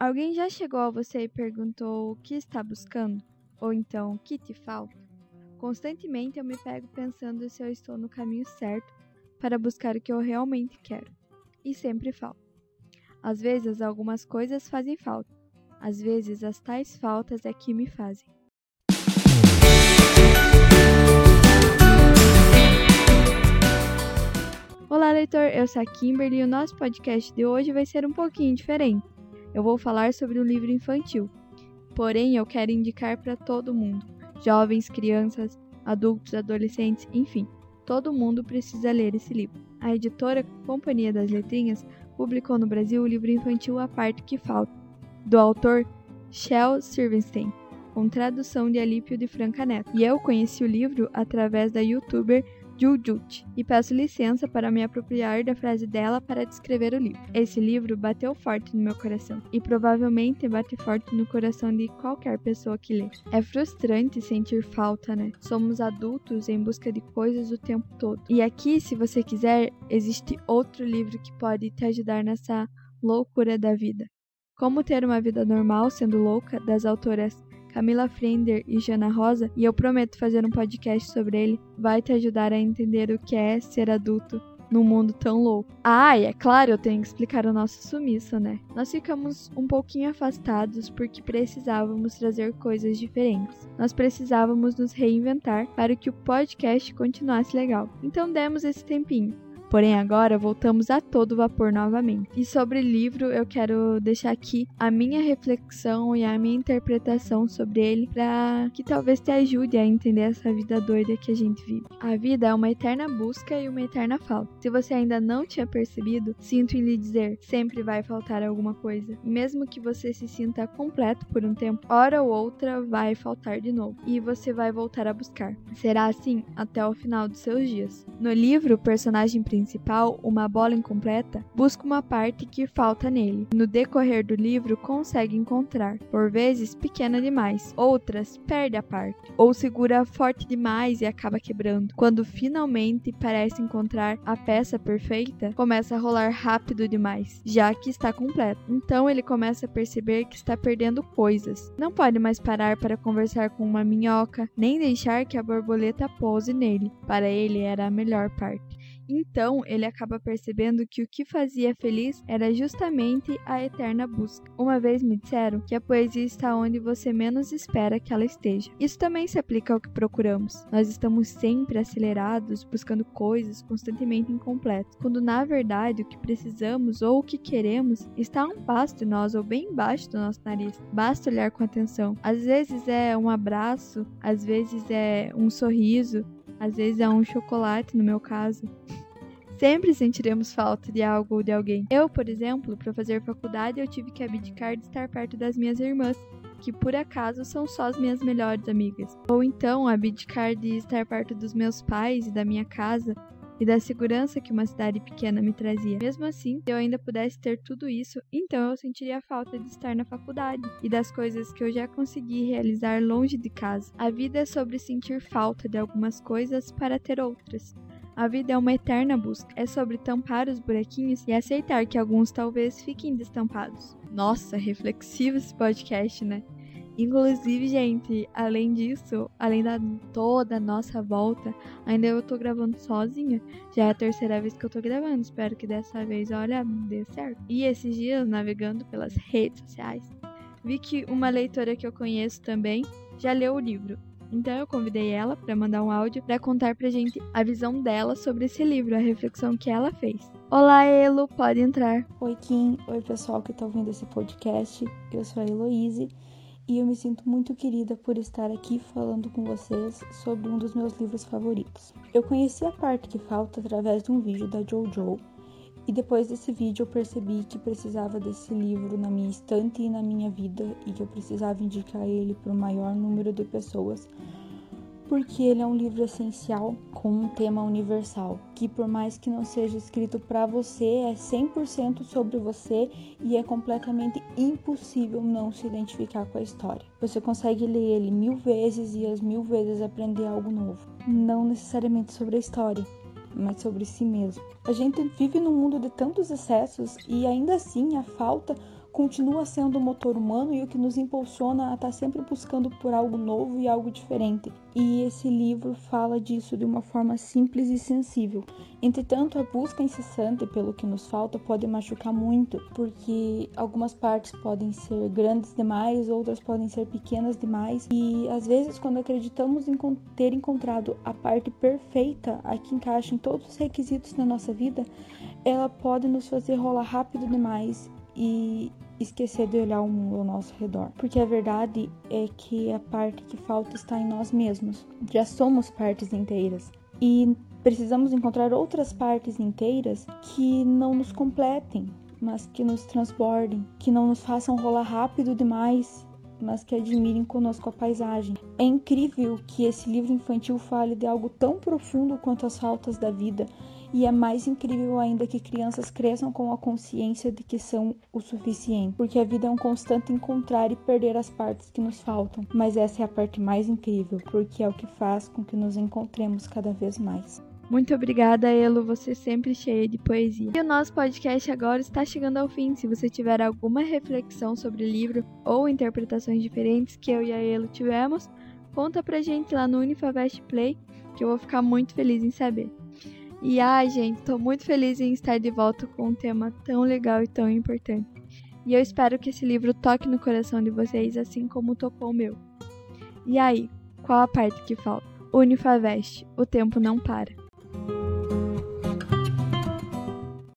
Alguém já chegou a você e perguntou o que está buscando? Ou então, o que te falta? Constantemente eu me pego pensando se eu estou no caminho certo para buscar o que eu realmente quero. E sempre falta. Às vezes algumas coisas fazem falta, às vezes as tais faltas é que me fazem. Olá, leitor! Eu sou a Kimberly e o nosso podcast de hoje vai ser um pouquinho diferente. Eu vou falar sobre um livro infantil, porém eu quero indicar para todo mundo: jovens, crianças, adultos, adolescentes, enfim, todo mundo precisa ler esse livro. A editora Companhia das Letrinhas publicou no Brasil o livro infantil A Parte Que Falta, do autor Shel Silverstein, com tradução de Alípio de Franca Neto. E eu conheci o livro através da youtuber Jujut e peço licença para me apropriar da frase dela para descrever o livro. Esse livro bateu forte no meu coração e provavelmente bate forte no coração de qualquer pessoa que lê. É frustrante sentir falta, né? Somos adultos em busca de coisas o tempo todo. E aqui, se você quiser, existe outro livro que pode te ajudar nessa loucura da vida. Como ter uma vida normal sendo louca, das autoras Camila Frender e Jana Rosa, e eu prometo fazer um podcast sobre ele, vai te ajudar a entender o que é ser adulto num mundo tão louco. Ah, e é claro, eu tenho que explicar o nosso sumiço, né? Nós ficamos um pouquinho afastados porque precisávamos trazer coisas diferentes. Nós precisávamos nos reinventar para que o podcast continuasse legal. Então demos esse tempinho. Porém, agora voltamos a todo vapor novamente. E sobre o livro, eu quero deixar aqui a minha reflexão e a minha interpretação sobre ele para que talvez te ajude a entender essa vida doida que a gente vive. A vida é uma eterna busca e uma eterna falta. Se você ainda não tinha percebido, sinto em lhe dizer, sempre vai faltar alguma coisa. E mesmo que você se sinta completo por um tempo, hora ou outra vai faltar de novo e você vai voltar a buscar. Será assim até o final dos seus dias. No livro, o personagem principal uma bola incompleta, busca uma parte que falta nele. No decorrer do livro, consegue encontrar, por vezes pequena demais, outras perde a parte, ou segura forte demais e acaba quebrando. Quando finalmente parece encontrar a peça perfeita, começa a rolar rápido demais, já que está completo. Então ele começa a perceber que está perdendo coisas. Não pode mais parar para conversar com uma minhoca, nem deixar que a borboleta pouse nele. Para ele era a melhor parte. Então ele acaba percebendo que o que fazia feliz era justamente a eterna busca. Uma vez me disseram que a poesia está onde você menos espera que ela esteja. Isso também se aplica ao que procuramos. Nós estamos sempre acelerados, buscando coisas constantemente incompletas, quando na verdade o que precisamos ou o que queremos está a um passo de nós ou bem embaixo do nosso nariz. Basta olhar com atenção. Às vezes é um abraço, às vezes é um sorriso, às vezes é um chocolate, no meu caso. Sempre sentiremos falta de algo ou de alguém. Eu, por exemplo, para fazer faculdade, eu tive que abdicar de estar perto das minhas irmãs, que por acaso são só as minhas melhores amigas. Ou então abdicar de estar perto dos meus pais e da minha casa e da segurança que uma cidade pequena me trazia. Mesmo assim, se eu ainda pudesse ter tudo isso, então eu sentiria falta de estar na faculdade e das coisas que eu já consegui realizar longe de casa. A vida é sobre sentir falta de algumas coisas para ter outras. A vida é uma eterna busca. É sobre tampar os buraquinhos e aceitar que alguns talvez fiquem destampados. Nossa, reflexivo esse podcast, né? Inclusive, gente, além disso, além da toda a nossa volta, ainda eu tô gravando sozinha. Já é a terceira vez que eu tô gravando. Espero que dessa vez, olha, dê certo. E esses dias, navegando pelas redes sociais, vi que uma leitora que eu conheço também já leu o livro. Então eu convidei ela para mandar um áudio para contar pra gente a visão dela sobre esse livro, a reflexão que ela fez. Olá, Elo, pode entrar. Oi, Kim. Oi, pessoal que está ouvindo esse podcast. Eu sou a Heloise e eu me sinto muito querida por estar aqui falando com vocês sobre um dos meus livros favoritos. Eu conheci a parte que falta através de um vídeo da JoJo e depois desse vídeo eu percebi que precisava desse livro na minha estante e na minha vida e que eu precisava indicar ele para o maior número de pessoas, porque ele é um livro essencial com um tema universal, que por mais que não seja escrito para você, é 100% sobre você e é completamente impossível não se identificar com a história. Você consegue ler ele mil vezes e as mil vezes aprender algo novo, não necessariamente sobre a história, mas sobre si mesmo. A gente vive num mundo de tantos excessos e ainda assim a falta continua sendo o motor humano e o que nos impulsiona a estar sempre buscando por algo novo e algo diferente. E esse livro fala disso de uma forma simples e sensível. Entretanto, a busca incessante pelo que nos falta pode machucar muito, porque algumas partes podem ser grandes demais, outras podem ser pequenas demais, e às vezes, quando acreditamos em ter encontrado a parte perfeita, a que encaixa em todos os requisitos da nossa vida, ela pode nos fazer rolar rápido demais e esquecer de olhar o mundo ao nosso redor. Porque a verdade é que a parte que falta está em nós mesmos. Já somos partes inteiras. E precisamos encontrar outras partes inteiras que não nos completem, mas que nos transbordem, que não nos façam rolar rápido demais mas que admirem conosco a paisagem. É incrível que esse livro infantil fale de algo tão profundo quanto as faltas da vida, e é mais incrível ainda que crianças cresçam com a consciência de que são o suficiente, porque a vida é um constante encontrar e perder as partes que nos faltam. Mas essa é a parte mais incrível, porque é o que faz com que nos encontremos cada vez mais. Muito obrigada, Elo, você sempre cheia de poesia. E o nosso podcast agora está chegando ao fim. Se você tiver alguma reflexão sobre o livro ou interpretações diferentes que eu e a Elo tivemos, conta pra gente lá no Unifavest Play, que eu vou ficar muito feliz em saber. E ai, gente, tô muito feliz em estar de volta com um tema tão legal e tão importante. E eu espero que esse livro toque no coração de vocês assim como tocou o meu. E aí, qual a parte que falta? Unifavest, o tempo não para.